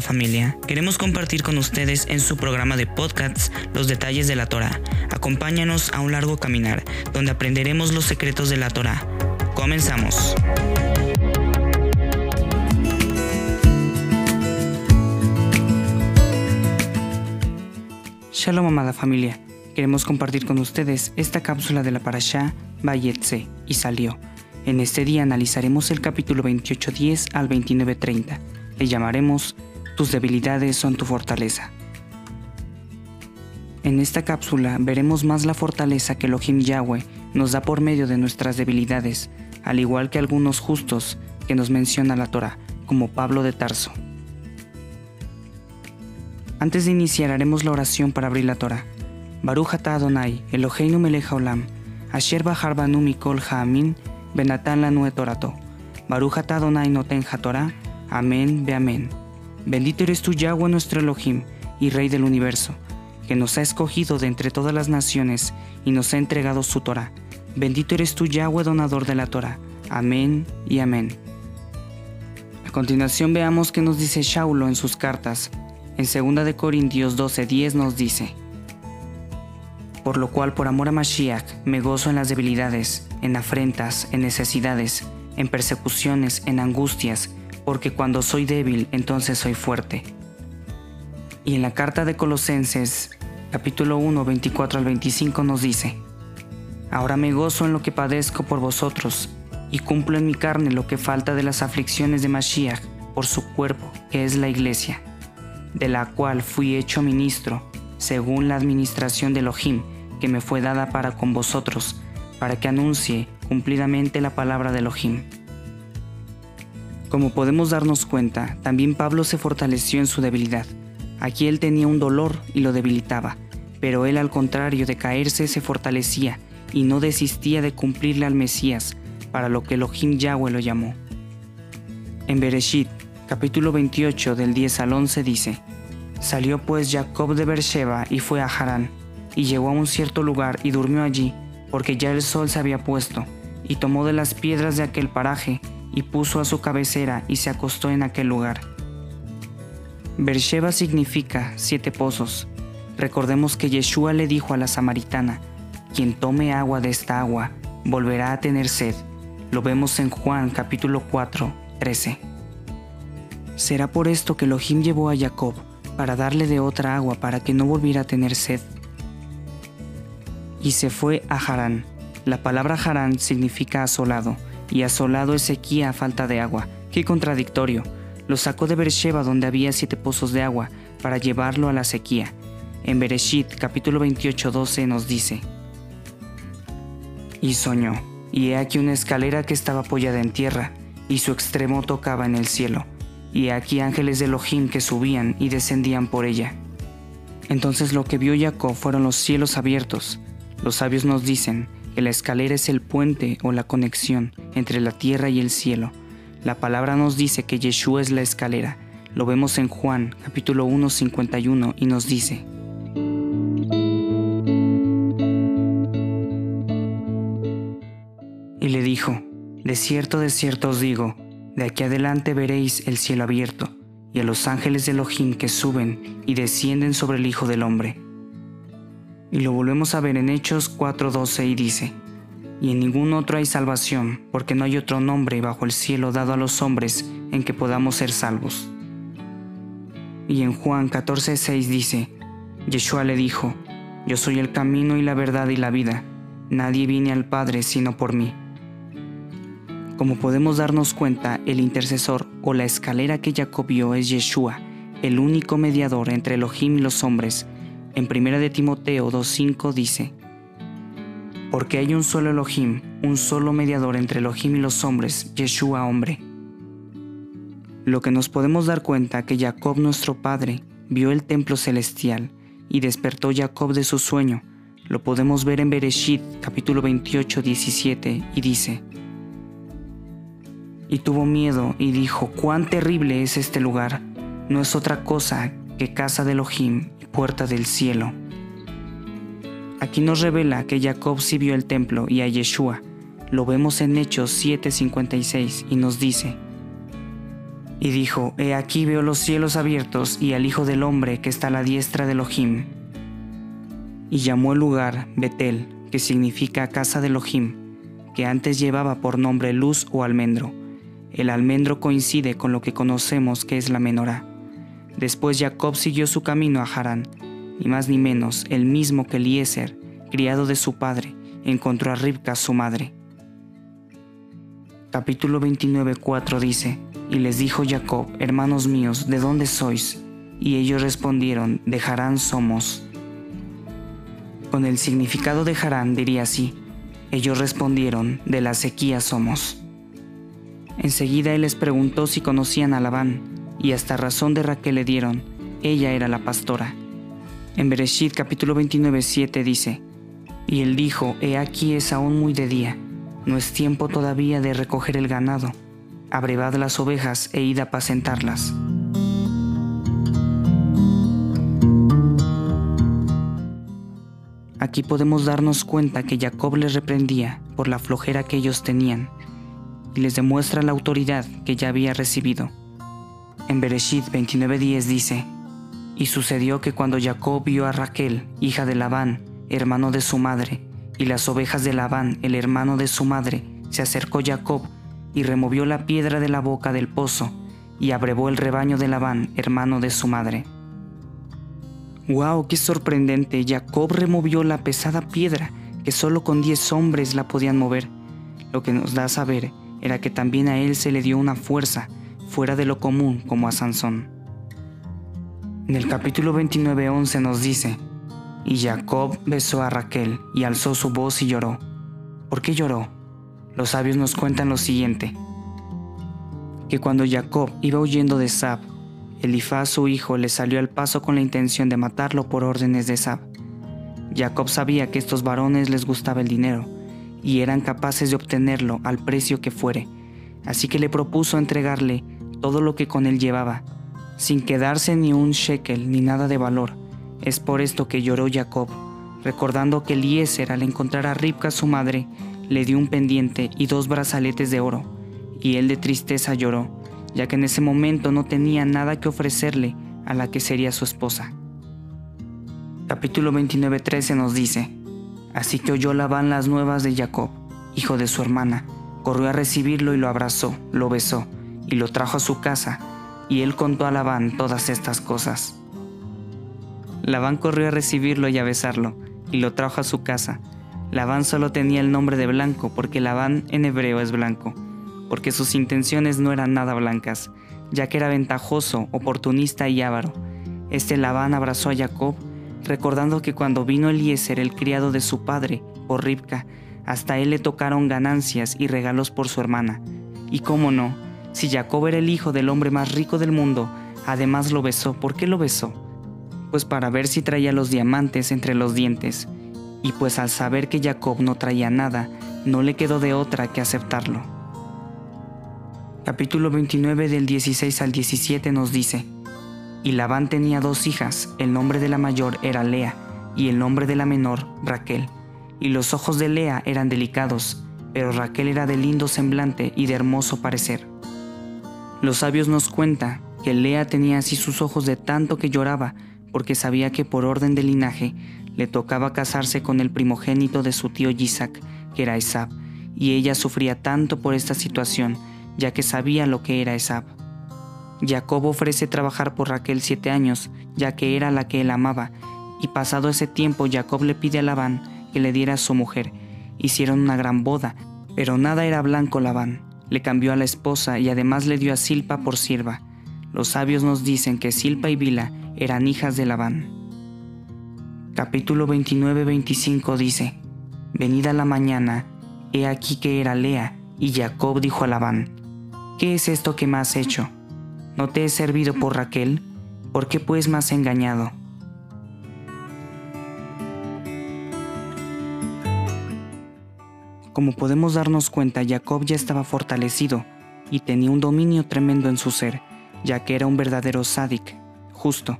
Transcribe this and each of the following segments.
familia. Queremos compartir con ustedes en su programa de podcasts los detalles de la Torah. Acompáñanos a un largo caminar donde aprenderemos los secretos de la Torah. Comenzamos. Shalom amada familia. Queremos compartir con ustedes esta cápsula de la Parashá Bayetse y salió. En este día analizaremos el capítulo 28.10 al 29.30. Le llamaremos Tus debilidades son tu fortaleza. En esta cápsula veremos más la fortaleza que Elohim Yahweh nos da por medio de nuestras debilidades, al igual que algunos justos que nos menciona la Torah, como Pablo de Tarso. Antes de iniciar haremos la oración para abrir la Torah. Baruch atah Adonai, Eloheinu melech haolam, asher bahar banu mikol ha'amin, benatan lanu torato. Baruch atah Adonai noten amén be amén. Bendito eres tú Yahweh nuestro Elohim y Rey del universo, que nos ha escogido de entre todas las naciones y nos ha entregado su Torah. Bendito eres tú Yahweh donador de la Torah. Amén y amén. A continuación veamos qué nos dice Shaulo en sus cartas en 2 de Corintios 12:10 nos dice, Por lo cual por amor a Mashiach me gozo en las debilidades, en afrentas, en necesidades, en persecuciones, en angustias, porque cuando soy débil entonces soy fuerte. Y en la carta de Colosenses capítulo 1 24 al 25 nos dice, Ahora me gozo en lo que padezco por vosotros, y cumplo en mi carne lo que falta de las aflicciones de Mashiach por su cuerpo, que es la iglesia de la cual fui hecho ministro, según la administración de Elohim, que me fue dada para con vosotros, para que anuncie cumplidamente la palabra de Elohim. Como podemos darnos cuenta, también Pablo se fortaleció en su debilidad. Aquí él tenía un dolor y lo debilitaba, pero él al contrario de caerse se fortalecía y no desistía de cumplirle al Mesías, para lo que Elohim Yahweh lo llamó. En Bereshit capítulo 28 del 10 al 11 dice, Salió pues Jacob de Beersheba y fue a Harán, y llegó a un cierto lugar y durmió allí, porque ya el sol se había puesto, y tomó de las piedras de aquel paraje, y puso a su cabecera y se acostó en aquel lugar. Beersheba significa siete pozos. Recordemos que Yeshua le dijo a la samaritana, quien tome agua de esta agua, volverá a tener sed. Lo vemos en Juan capítulo 4, 13. ¿Será por esto que Elohim llevó a Jacob para darle de otra agua para que no volviera a tener sed? Y se fue a Harán. La palabra Harán significa asolado, y asolado es sequía a falta de agua. ¡Qué contradictorio! Lo sacó de Beersheba donde había siete pozos de agua para llevarlo a la sequía. En Bereshit capítulo 28 12 nos dice, Y soñó, y he aquí una escalera que estaba apoyada en tierra, y su extremo tocaba en el cielo y aquí ángeles de Elohim que subían y descendían por ella. Entonces lo que vio Jacob fueron los cielos abiertos. Los sabios nos dicen la escalera es el puente o la conexión entre la tierra y el cielo. La palabra nos dice que Yeshua es la escalera. Lo vemos en Juan capítulo 1 51 y nos dice, Y le dijo, De cierto, de cierto os digo, de aquí adelante veréis el cielo abierto y a los ángeles de Elohim que suben y descienden sobre el Hijo del Hombre. Y lo volvemos a ver en Hechos 4:12 y dice, Y en ningún otro hay salvación, porque no hay otro nombre bajo el cielo dado a los hombres en que podamos ser salvos. Y en Juan 14:6 dice, Yeshua le dijo, Yo soy el camino y la verdad y la vida, nadie viene al Padre sino por mí. Como podemos darnos cuenta, el intercesor o la escalera que Jacob vio es Yeshua, el único mediador entre Elohim y los hombres. En 1 de Timoteo 2.5 dice, Porque hay un solo Elohim, un solo mediador entre Elohim y los hombres, Yeshua hombre. Lo que nos podemos dar cuenta que Jacob nuestro padre vio el templo celestial y despertó Jacob de su sueño, lo podemos ver en Bereshit capítulo 28, 17 y dice, y tuvo miedo y dijo, cuán terrible es este lugar, no es otra cosa que casa de Elohim y puerta del cielo. Aquí nos revela que Jacob sí vio el templo y a Yeshua. Lo vemos en Hechos 7:56 y nos dice, Y dijo, He aquí veo los cielos abiertos y al Hijo del Hombre que está a la diestra de Elohim. Y llamó el lugar Betel, que significa casa de Elohim, que antes llevaba por nombre luz o almendro. El almendro coincide con lo que conocemos que es la menorá. Después Jacob siguió su camino a Harán, ni más ni menos el mismo que Eliezer, criado de su padre, encontró a Ribca su madre. Capítulo 29.4 dice, Y les dijo Jacob, hermanos míos, ¿de dónde sois? Y ellos respondieron, de Harán somos. Con el significado de Harán diría así, ellos respondieron, de la sequía somos. Enseguida él les preguntó si conocían a Labán, y hasta razón de Raquel le dieron, ella era la pastora. En Bereshit capítulo 29, 7 dice, Y él dijo, He aquí es aún muy de día, no es tiempo todavía de recoger el ganado, abrevad las ovejas e id a apacentarlas. Aquí podemos darnos cuenta que Jacob les reprendía por la flojera que ellos tenían y les demuestra la autoridad que ya había recibido. En Bereshit 29:10 dice, Y sucedió que cuando Jacob vio a Raquel, hija de Labán, hermano de su madre, y las ovejas de Labán, el hermano de su madre, se acercó Jacob y removió la piedra de la boca del pozo, y abrevó el rebaño de Labán, hermano de su madre. ¡Wow! ¡Qué sorprendente! Jacob removió la pesada piedra que solo con diez hombres la podían mover. Lo que nos da a saber era que también a él se le dio una fuerza fuera de lo común como a Sansón. En el capítulo 29:11 nos dice, y Jacob besó a Raquel y alzó su voz y lloró. ¿Por qué lloró? Los sabios nos cuentan lo siguiente, que cuando Jacob iba huyendo de Sab, Elifaz su hijo le salió al paso con la intención de matarlo por órdenes de Sab. Jacob sabía que estos varones les gustaba el dinero y eran capaces de obtenerlo al precio que fuere, así que le propuso entregarle todo lo que con él llevaba, sin quedarse ni un shekel ni nada de valor. Es por esto que lloró Jacob, recordando que Eliezer al encontrar a Ribka su madre, le dio un pendiente y dos brazaletes de oro, y él de tristeza lloró, ya que en ese momento no tenía nada que ofrecerle a la que sería su esposa. Capítulo 29:13 nos dice, Así que oyó Labán las nuevas de Jacob, hijo de su hermana, corrió a recibirlo y lo abrazó, lo besó, y lo trajo a su casa, y él contó a Labán todas estas cosas. Labán corrió a recibirlo y a besarlo, y lo trajo a su casa. Labán solo tenía el nombre de blanco porque Labán en hebreo es blanco, porque sus intenciones no eran nada blancas, ya que era ventajoso, oportunista y avaro. Este Labán abrazó a Jacob, recordando que cuando vino Eliezer, el criado de su padre, por Ribca, hasta él le tocaron ganancias y regalos por su hermana. Y cómo no, si Jacob era el hijo del hombre más rico del mundo, además lo besó. ¿Por qué lo besó? Pues para ver si traía los diamantes entre los dientes. Y pues al saber que Jacob no traía nada, no le quedó de otra que aceptarlo. Capítulo 29 del 16 al 17 nos dice, Y Labán tenía dos hijas, el nombre de la mayor era Lea, y el nombre de la menor Raquel. Y los ojos de Lea eran delicados, pero Raquel era de lindo semblante y de hermoso parecer. Los sabios nos cuentan que Lea tenía así sus ojos de tanto que lloraba, porque sabía que por orden de linaje le tocaba casarse con el primogénito de su tío Isaac, que era Esab, y ella sufría tanto por esta situación, ya que sabía lo que era Esab. Jacob ofrece trabajar por Raquel siete años, ya que era la que él amaba, y pasado ese tiempo Jacob le pide a Labán que le diera a su mujer. Hicieron una gran boda, pero nada era blanco Labán le cambió a la esposa y además le dio a Silpa por sierva. Los sabios nos dicen que Silpa y Bila eran hijas de Labán. Capítulo 29-25 dice, Venida la mañana, he aquí que era Lea, y Jacob dijo a Labán, ¿qué es esto que me has hecho? ¿No te he servido por Raquel? ¿Por qué pues me has engañado? Como podemos darnos cuenta, Jacob ya estaba fortalecido y tenía un dominio tremendo en su ser, ya que era un verdadero sádic, justo,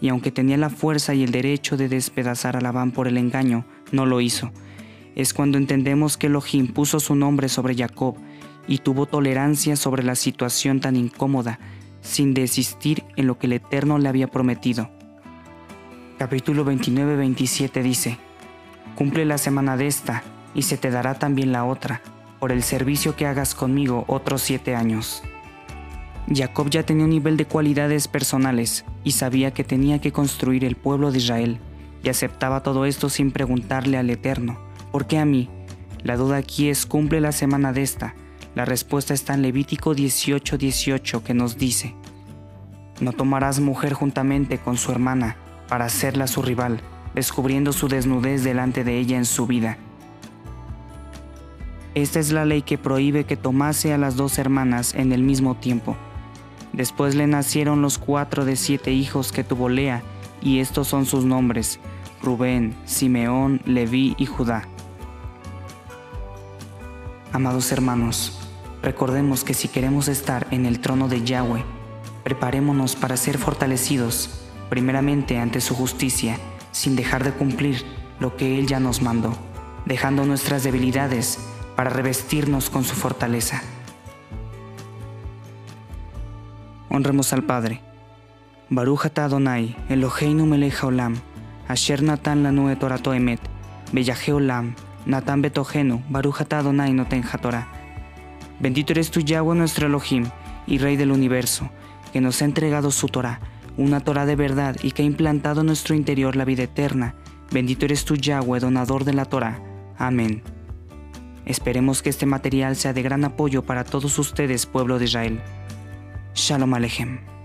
y aunque tenía la fuerza y el derecho de despedazar a Labán por el engaño, no lo hizo. Es cuando entendemos que Elohim puso su nombre sobre Jacob y tuvo tolerancia sobre la situación tan incómoda, sin desistir en lo que el Eterno le había prometido. Capítulo 29-27 dice, Cumple la semana de esta, y se te dará también la otra, por el servicio que hagas conmigo otros siete años. Jacob ya tenía un nivel de cualidades personales y sabía que tenía que construir el pueblo de Israel, y aceptaba todo esto sin preguntarle al Eterno, ¿por qué a mí? La duda aquí es cumple la semana de esta. La respuesta está en Levítico 18:18 que nos dice, No tomarás mujer juntamente con su hermana para hacerla su rival, descubriendo su desnudez delante de ella en su vida. Esta es la ley que prohíbe que tomase a las dos hermanas en el mismo tiempo. Después le nacieron los cuatro de siete hijos que tuvo Lea, y estos son sus nombres, Rubén, Simeón, Leví y Judá. Amados hermanos, recordemos que si queremos estar en el trono de Yahweh, preparémonos para ser fortalecidos, primeramente ante su justicia, sin dejar de cumplir lo que Él ya nos mandó, dejando nuestras debilidades para revestirnos con su fortaleza. Honremos al Padre. Baruch atah Adonai, Eloheinu melech haolam, asher natan lanu et torato emet, beyahe olam, natan betogenu, Baruch atah Adonai noten hatorah. Bendito eres tú, Yahweh, nuestro Elohim, y Rey del universo, que nos ha entregado su Torah, una Torah de verdad y que ha implantado en nuestro interior la vida eterna. Bendito eres tú, Yahweh, donador de la Torah. Amén. Esperemos que este material sea de gran apoyo para todos ustedes, pueblo de Israel. Shalom Alejem.